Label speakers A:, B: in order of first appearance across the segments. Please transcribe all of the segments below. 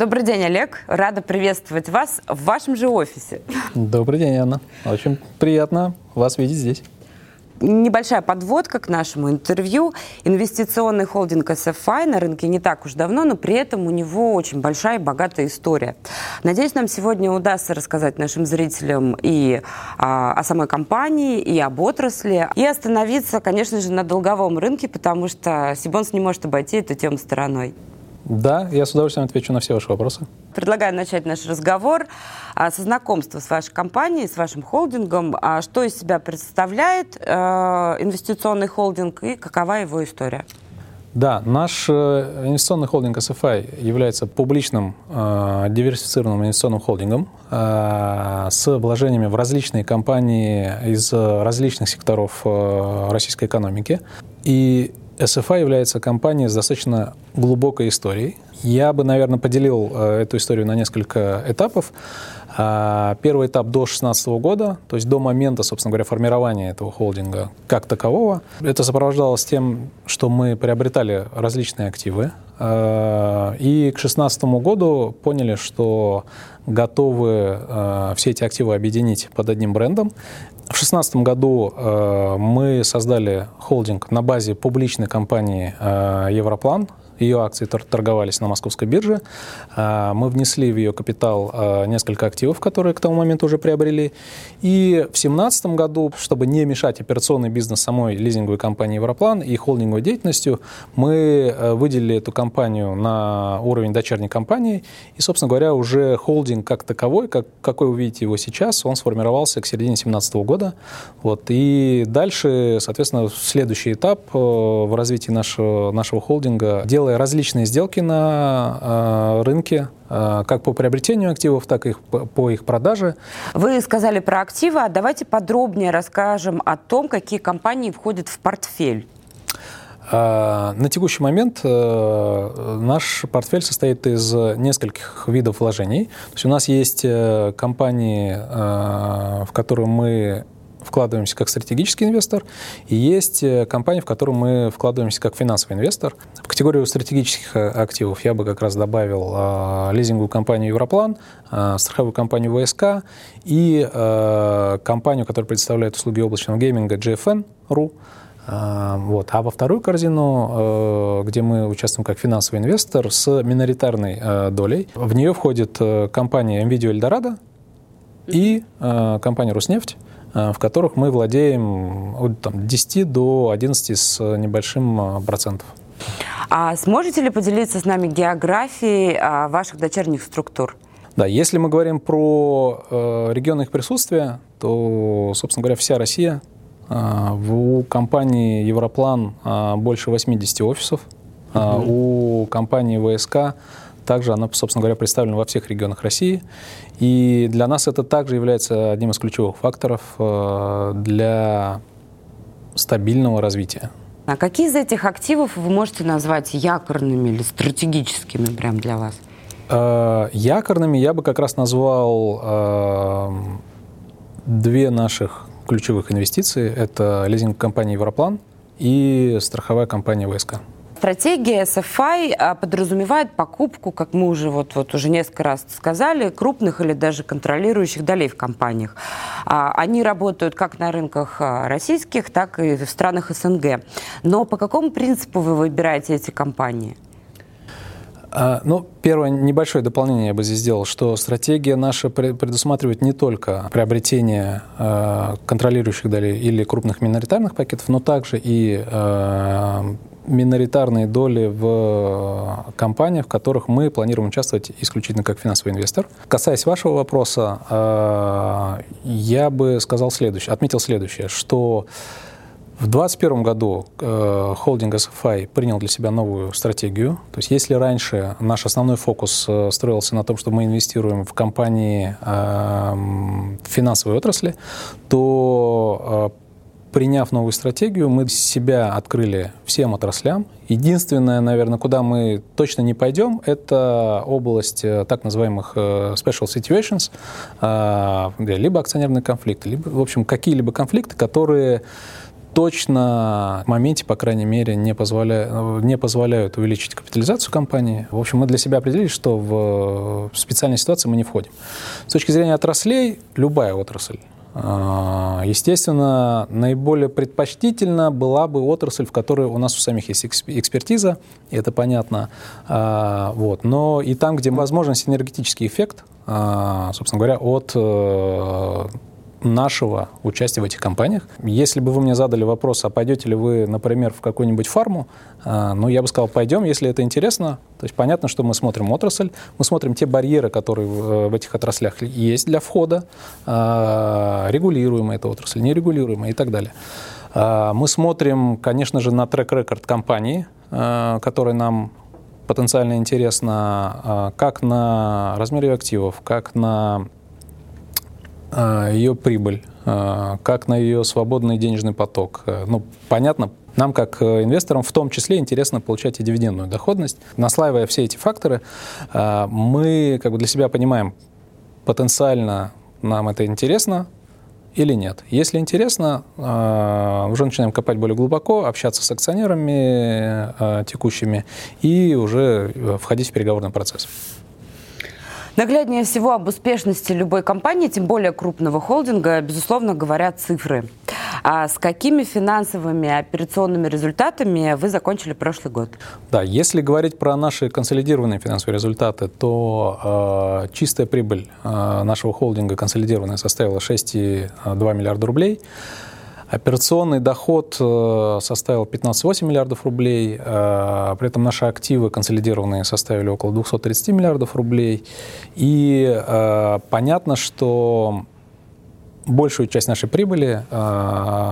A: Добрый день, Олег. Рада приветствовать вас в вашем же офисе.
B: Добрый день, Анна. Очень приятно вас видеть здесь
A: небольшая подводка к нашему интервью. Инвестиционный холдинг SFI на рынке не так уж давно, но при этом у него очень большая и богатая история. Надеюсь, нам сегодня удастся рассказать нашим зрителям и а, о самой компании, и об отрасли, и остановиться, конечно же, на долговом рынке, потому что Сибонс не может обойти эту тему стороной.
B: Да, я с удовольствием отвечу на все ваши вопросы.
A: Предлагаю начать наш разговор а, со знакомства с вашей компанией, с вашим холдингом. А, что из себя представляет а, инвестиционный холдинг и какова его история?
B: Да, наш э, инвестиционный холдинг SFI является публичным э, диверсифицированным инвестиционным холдингом э, с вложениями в различные компании из различных секторов э, российской экономики. И SFI является компанией с достаточно глубокой историей. Я бы, наверное, поделил э, эту историю на несколько этапов. А, первый этап до 2016 года, то есть до момента, собственно говоря, формирования этого холдинга как такового. Это сопровождалось тем, что мы приобретали различные активы. А, и к 2016 году поняли, что готовы э, все эти активы объединить под одним брендом. В 2016 году э, мы создали холдинг на базе публичной компании э, «Европлан», ее акции торговались на московской бирже. А, мы внесли в ее капитал а, несколько активов, которые к тому моменту уже приобрели. И в 2017 году, чтобы не мешать операционный бизнес самой лизинговой компании «Европлан» и холдинговой деятельностью, мы э, выделили эту компанию на уровень дочерней компании. И, собственно говоря, уже холдинг как таковой, как, какой вы видите его сейчас, он сформировался к середине 2017 года. Вот. И дальше, соответственно, следующий этап э, в развитии нашего, нашего холдинга, делая делая различные сделки на э, рынке, э, как по приобретению активов, так и по их продаже.
A: Вы сказали про активы, а давайте подробнее расскажем о том, какие компании входят в портфель.
B: Э, на текущий момент наш портфель состоит из нескольких видов вложений. То есть у нас есть компании, в которые мы вкладываемся как стратегический инвестор, и есть э, компании, в которые мы вкладываемся как финансовый инвестор. В категорию стратегических э, активов я бы как раз добавил э, лизинговую компанию «Европлан», э, страховую компанию «ВСК» и э, компанию, которая представляет услуги облачного гейминга GFN.ru. Э, вот. А во вторую корзину, где мы участвуем как финансовый инвестор с миноритарной долей, в нее входит компания NVIDIA Eldorado и компания «Роснефть», в которых мы владеем от там, 10 до 11 с небольшим э, процентов.
A: А сможете ли поделиться с нами географией а, ваших дочерних структур?
B: Да, если мы говорим про э, регионы их присутствия, то, собственно говоря, вся Россия. Э, у компании Европлан э, больше 80 офисов. Э, у компании ВСК также она, собственно говоря, представлена во всех регионах России. И для нас это также является одним из ключевых факторов э, для стабильного развития.
A: А какие из этих активов вы можете назвать якорными или стратегическими прям для вас?
B: Э, якорными я бы как раз назвал э, две наших ключевых инвестиции. Это лизинг компании «Европлан» и страховая компания «ВСК».
A: Стратегия SFI а, подразумевает покупку, как мы уже вот, вот уже несколько раз сказали, крупных или даже контролирующих долей в компаниях. А, они работают как на рынках а, российских, так и в странах СНГ. Но по какому принципу вы выбираете эти компании?
B: Ну, первое небольшое дополнение я бы здесь сделал, что стратегия наша предусматривает не только приобретение контролирующих долей или крупных миноритарных пакетов, но также и миноритарные доли в компаниях, в которых мы планируем участвовать исключительно как финансовый инвестор. Касаясь вашего вопроса, я бы сказал следующее, отметил следующее, что в 2021 году э, холдинг SFI принял для себя новую стратегию. То есть если раньше наш основной фокус э, строился на том, что мы инвестируем в компании э, финансовой отрасли, то э, приняв новую стратегию, мы себя открыли всем отраслям. Единственное, наверное, куда мы точно не пойдем, это область э, так называемых э, special situations, либо акционерный конфликт, либо, в общем, какие-либо конфликты, которые точно в моменте, по крайней мере, не, позволя... не позволяют увеличить капитализацию компании. В общем, мы для себя определили, что в специальной ситуации мы не входим. С точки зрения отраслей, любая отрасль а, Естественно, наиболее предпочтительно была бы отрасль, в которой у нас у самих есть экспертиза, и это понятно. А, вот. Но и там, где возможен синергетический эффект, а, собственно говоря, от э, нашего участия в этих компаниях. Если бы вы мне задали вопрос, а пойдете ли вы, например, в какую-нибудь фарму, а, ну, я бы сказал, пойдем, если это интересно. То есть понятно, что мы смотрим отрасль, мы смотрим те барьеры, которые в этих отраслях есть для входа, а, регулируемая эта отрасль, нерегулируемая и так далее. А, мы смотрим, конечно же, на трек-рекорд компании, который нам потенциально интересно, как на размер ее активов, как на ее прибыль, а, как на ее свободный денежный поток. Э, ну, понятно, нам, как э, инвесторам, в том числе интересно получать и дивидендную доходность. Наслаивая все эти факторы, а, мы как бы для себя понимаем, потенциально нам это интересно или нет. Если интересно, уже начинаем копать более глубоко, общаться с акционерами текущими и уже э, входить в переговорный процесс.
A: Нагляднее всего об успешности любой компании, тем более крупного холдинга, безусловно, говорят цифры. А с какими финансовыми операционными результатами вы закончили прошлый год?
B: Да, если говорить про наши консолидированные финансовые результаты, то э, чистая прибыль э, нашего холдинга консолидированная составила 6,2 миллиарда рублей. Операционный доход э, составил 15,8 миллиардов рублей, э, при этом наши активы консолидированные составили около 230 миллиардов рублей. И э, понятно, что большую часть нашей прибыли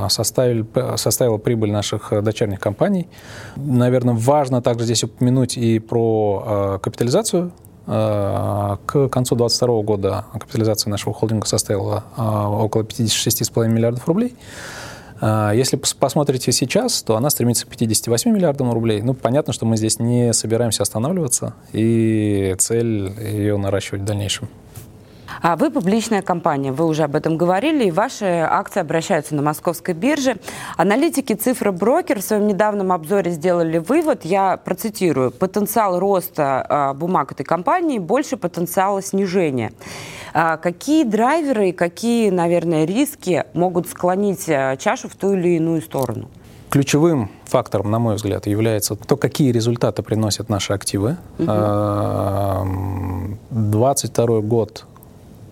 B: составили, составила прибыль наших дочерних компаний. Наверное, важно также здесь упомянуть и про капитализацию к концу 2022 года капитализация нашего холдинга составила около 56,5 миллиардов рублей. А, если посмотрите сейчас, то она стремится к 58 миллиардам рублей. Ну, понятно, что мы здесь не собираемся останавливаться, и цель ее наращивать в дальнейшем.
A: А вы публичная компания, вы уже об этом говорили, и ваши акции обращаются на московской бирже. Аналитики цифры брокер в своем недавнем обзоре сделали вывод, я процитирую, потенциал роста а, бумаг этой компании больше потенциала снижения. А какие драйверы и какие, наверное, риски могут склонить а, чашу в ту или иную сторону?
B: Ключевым фактором, на мой взгляд, является то, какие результаты приносят наши активы. Угу. 22 год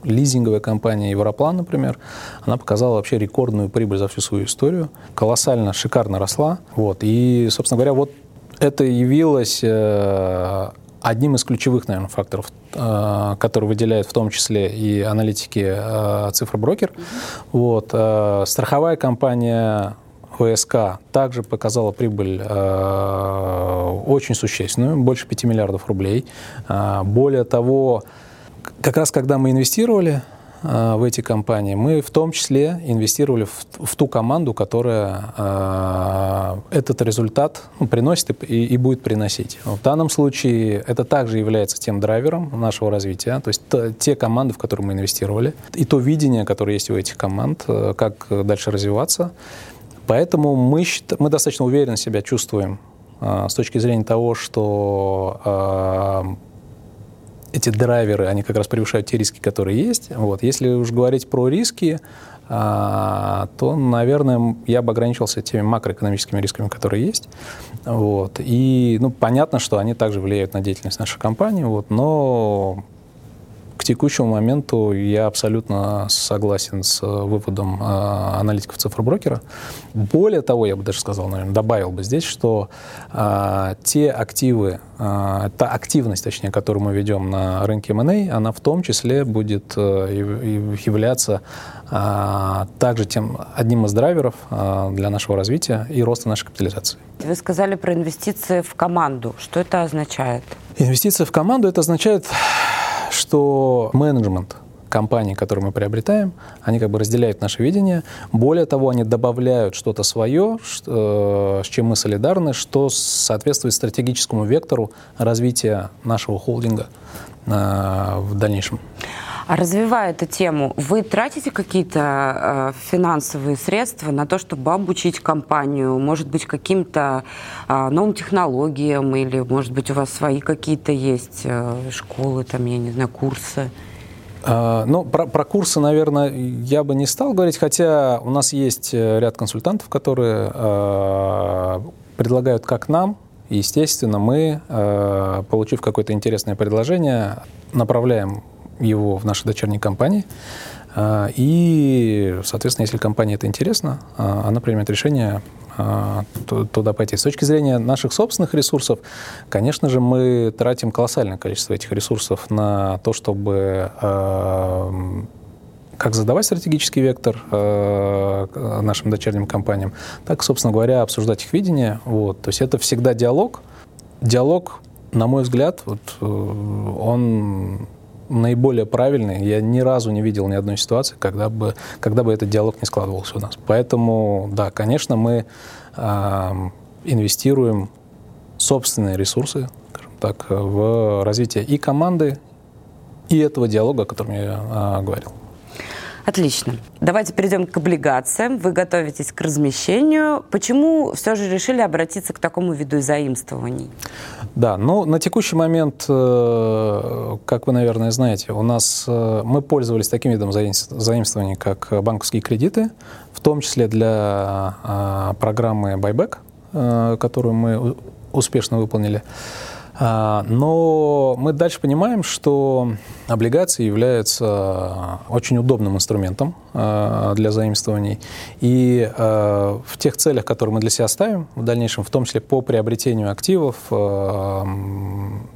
B: лизинговая компания Европлан, например, она показала вообще рекордную прибыль за всю свою историю, колоссально, шикарно росла. Вот. И, собственно говоря, вот это явилось э, одним из ключевых, наверное, факторов, э, который выделяет в том числе и аналитики э, цифроброкер. Mm-hmm. Вот. Страховая компания ВСК также показала прибыль э, очень существенную, больше 5 миллиардов рублей. Э, более того, как раз когда мы инвестировали э, в эти компании, мы в том числе инвестировали в, в ту команду, которая э, этот результат ну, приносит и, и будет приносить. В данном случае это также является тем драйвером нашего развития, то есть то, те команды, в которые мы инвестировали, и то видение, которое есть у этих команд, э, как дальше развиваться. Поэтому мы, мы достаточно уверенно себя чувствуем с точки зрения того, что эти драйверы, они как раз превышают те риски, которые есть. Вот. Если уж говорить про риски, а, то, наверное, я бы ограничился теми макроэкономическими рисками, которые есть. Вот. И ну, понятно, что они также влияют на деятельность нашей компании, вот, но текущему моменту я абсолютно согласен с э, выводом э, аналитиков цифроброкера. Более того, я бы даже сказал, наверное, добавил бы здесь, что э, те активы, та активность, точнее, которую мы ведем на рынке M&A, она в том числе будет являться также тем одним из драйверов для нашего развития и роста нашей капитализации.
A: Вы сказали про инвестиции в команду. Что это означает?
B: Инвестиции в команду это означает что менеджмент компании, которую мы приобретаем, они как бы разделяют наше видение. Более того, они добавляют что-то свое, э, с чем мы солидарны, что соответствует стратегическому вектору развития нашего холдинга э, в дальнейшем.
A: А развивая эту тему, вы тратите какие-то э, финансовые средства на то, чтобы обучить компанию, может быть, каким-то э, новым технологиям, или, может быть, у вас свои какие-то есть э, школы, там, я не знаю, курсы?
B: А, ну, про, про курсы, наверное, я бы не стал говорить, хотя у нас есть э, ряд консультантов, которые э, предлагают как нам, естественно, мы, э, получив какое-то интересное предложение, направляем его в наши дочерние компании. А, и, соответственно, если компании это интересно, а, она примет решение а, туда пойти. С точки зрения наших собственных ресурсов, конечно же, мы тратим колоссальное количество этих ресурсов на то, чтобы как задавать стратегический вектор нашим дочерним компаниям, так, собственно говоря, обсуждать их видение. Вот. То есть это всегда диалог. Диалог, на мой взгляд, вот, э, он наиболее правильный. Я ни разу не видел ни одной ситуации, когда бы, когда бы этот диалог не складывался у нас. Поэтому, да, конечно, мы э, инвестируем собственные ресурсы, скажем так, в развитие и команды, и этого диалога, о котором я э, говорил.
A: Отлично. Давайте перейдем к облигациям. Вы готовитесь к размещению. Почему все же решили обратиться к такому виду заимствований?
B: Да, ну на текущий момент, э, как вы, наверное, знаете, у нас э, мы пользовались таким видом заимствований, как банковские кредиты, в том числе для а, программы Buyback, э, которую мы успешно выполнили. А, но мы дальше понимаем, что облигации являются очень удобным инструментом а, для заимствований. И а, в тех целях, которые мы для себя ставим в дальнейшем, в том числе по приобретению активов,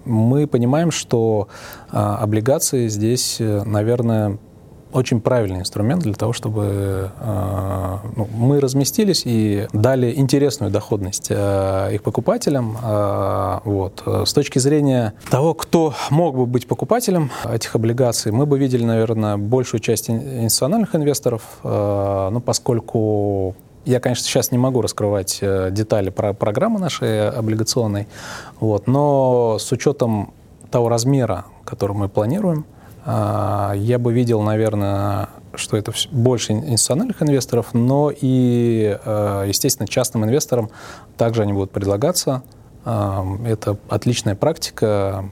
B: мы понимаем, что облигации здесь, наверное, очень правильный инструмент для того, чтобы э, ну, мы разместились и дали интересную доходность э, их покупателям. Э, вот. С точки зрения того, кто мог бы быть покупателем этих облигаций, мы бы видели, наверное, большую часть институциональных инвесторов, ну, поскольку я, конечно, сейчас не могу раскрывать детали про программы нашей облигационной, вот, но с учетом того размера, который мы планируем, я бы видел, наверное, что это больше институциональных инвесторов, но и, а, естественно, частным инвесторам также они будут предлагаться. А, это отличная практика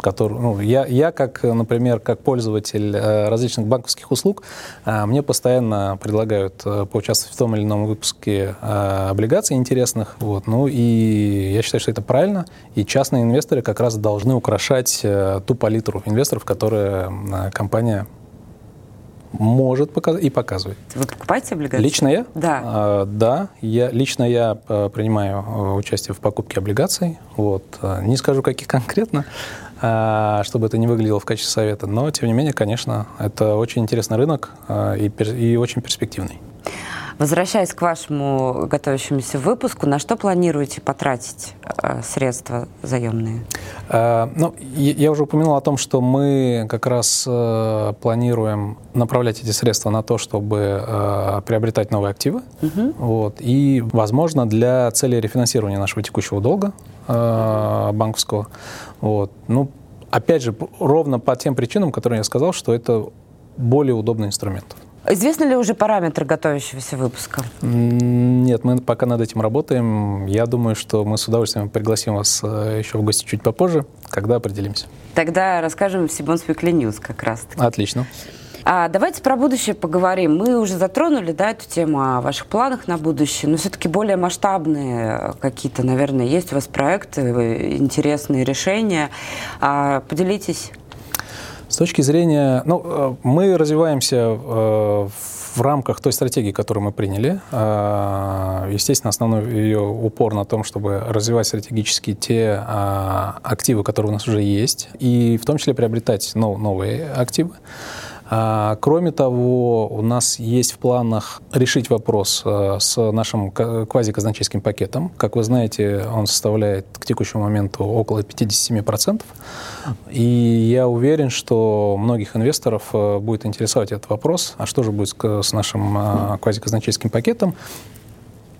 B: который, ну, я, я, как, например, как пользователь э, различных банковских услуг, э, мне постоянно предлагают э, поучаствовать в том или ином выпуске облигаций интересных. Вот. Ну и я считаю, что это правильно. И частные инвесторы как раз должны украшать ту палитру инвесторов, которые компания может показать и показывает.
A: Вы покупаете облигации?
B: Лично я?
A: Да.
B: А, да, я, лично я принимаю участие в покупке облигаций. Вот. Не скажу, каких конкретно, чтобы это не выглядело в качестве совета. Но, тем не менее, конечно, это очень интересный рынок а, и, и очень перспективный.
A: Возвращаясь к вашему готовящемуся выпуску, на что планируете потратить э, средства заемные?
B: Э, ну, я уже упомянул о том, что мы как раз э, планируем направлять эти средства на то, чтобы э, приобретать новые активы. Угу. Вот, и, возможно, для цели рефинансирования нашего текущего долга э, банковского. Вот. Ну, опять же, ровно по тем причинам, которые я сказал, что это более удобный инструмент.
A: Известны ли уже параметры готовящегося выпуска?
B: Нет, мы пока над этим работаем. Я думаю, что мы с удовольствием пригласим вас э, еще в гости чуть попозже, когда определимся.
A: Тогда расскажем в Сибон Weekly News как раз. -таки.
B: Отлично.
A: А давайте про будущее поговорим. Мы уже затронули да, эту тему о ваших планах на будущее, но все-таки более масштабные какие-то, наверное, есть у вас проекты, э, интересные решения. А, поделитесь.
B: С точки зрения, ну, э, мы развиваемся э, в рамках той стратегии, которую мы приняли. Э, естественно, основной ее упор на том, чтобы развивать стратегически те активы, которые у нас уже есть, и в том числе приобретать новые активы. А, кроме того, у нас есть в планах решить вопрос э, с нашим квазиказначейским пакетом. Как вы знаете, он составляет к текущему моменту около 57%. И я уверен, что многих инвесторов э, будет интересовать этот вопрос. А что же будет с нашим квазиказначейским пакетом?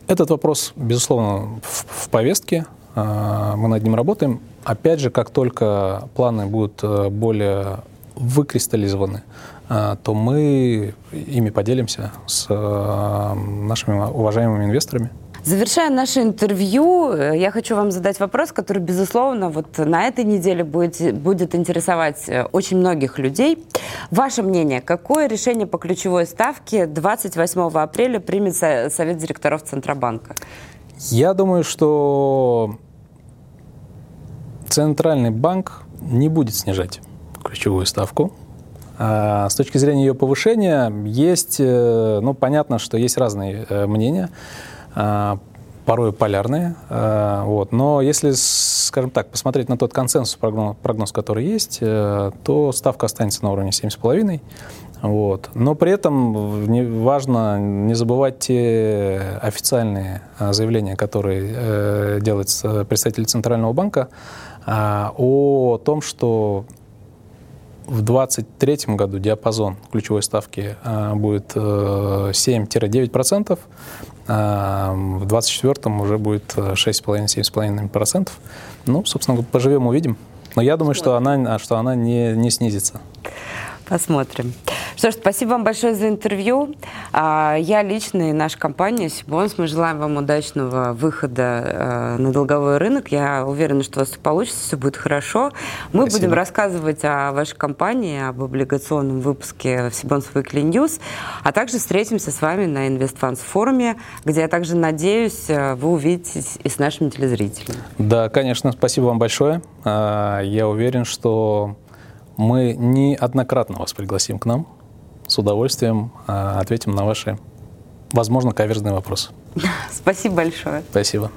B: Этот вопрос, безусловно, в повестке. Мы над ним работаем. Опять же, как только планы будут более выкристаллизованы, то мы ими поделимся с нашими уважаемыми инвесторами.
A: Завершая наше интервью, э, я хочу вам задать вопрос, который, безусловно, вот на этой неделе будет, будет интересовать э, очень многих людей. Ваше мнение, какое решение по ключевой ставке 28 апреля примет Совет директоров Центробанка?
B: Я думаю, что Центральный банк не будет снижать ключевую ставку. А с точки зрения ее повышения есть, э, ну, понятно, что есть разные мнения. А, порой полярные. А, вот. Но если, скажем так, посмотреть на тот консенсус прогноз, прогноз который есть, э, то ставка останется на уровне 7,5. Вот. Но при этом важно не забывать те официальные а, заявления, которые э, делает представитель Центрального банка э, о том, что в 2023 году диапазон ключевой ставки э, будет э, 7-9%, а в 2024 уже будет 6,5-7,5%. Ну, собственно, поживем, увидим. Но я думаю, что она, что она не, не снизится.
A: Посмотрим. Что ж, спасибо вам большое за интервью. А, я лично и наша компания Сибонс, мы желаем вам удачного выхода э, на долговой рынок. Я уверена, что у вас все получится, все будет хорошо. Мы спасибо. будем рассказывать о вашей компании, об облигационном выпуске в Сибонс Weekly News, а также встретимся с вами на InvestFunds форуме, где я также надеюсь, э, вы увидитесь и с нашими телезрителями.
B: Да, конечно, спасибо вам большое. А, я уверен, что мы неоднократно вас пригласим к нам. С удовольствием а, ответим на ваши, возможно, каверзные вопросы.
A: Спасибо большое.
B: Спасибо.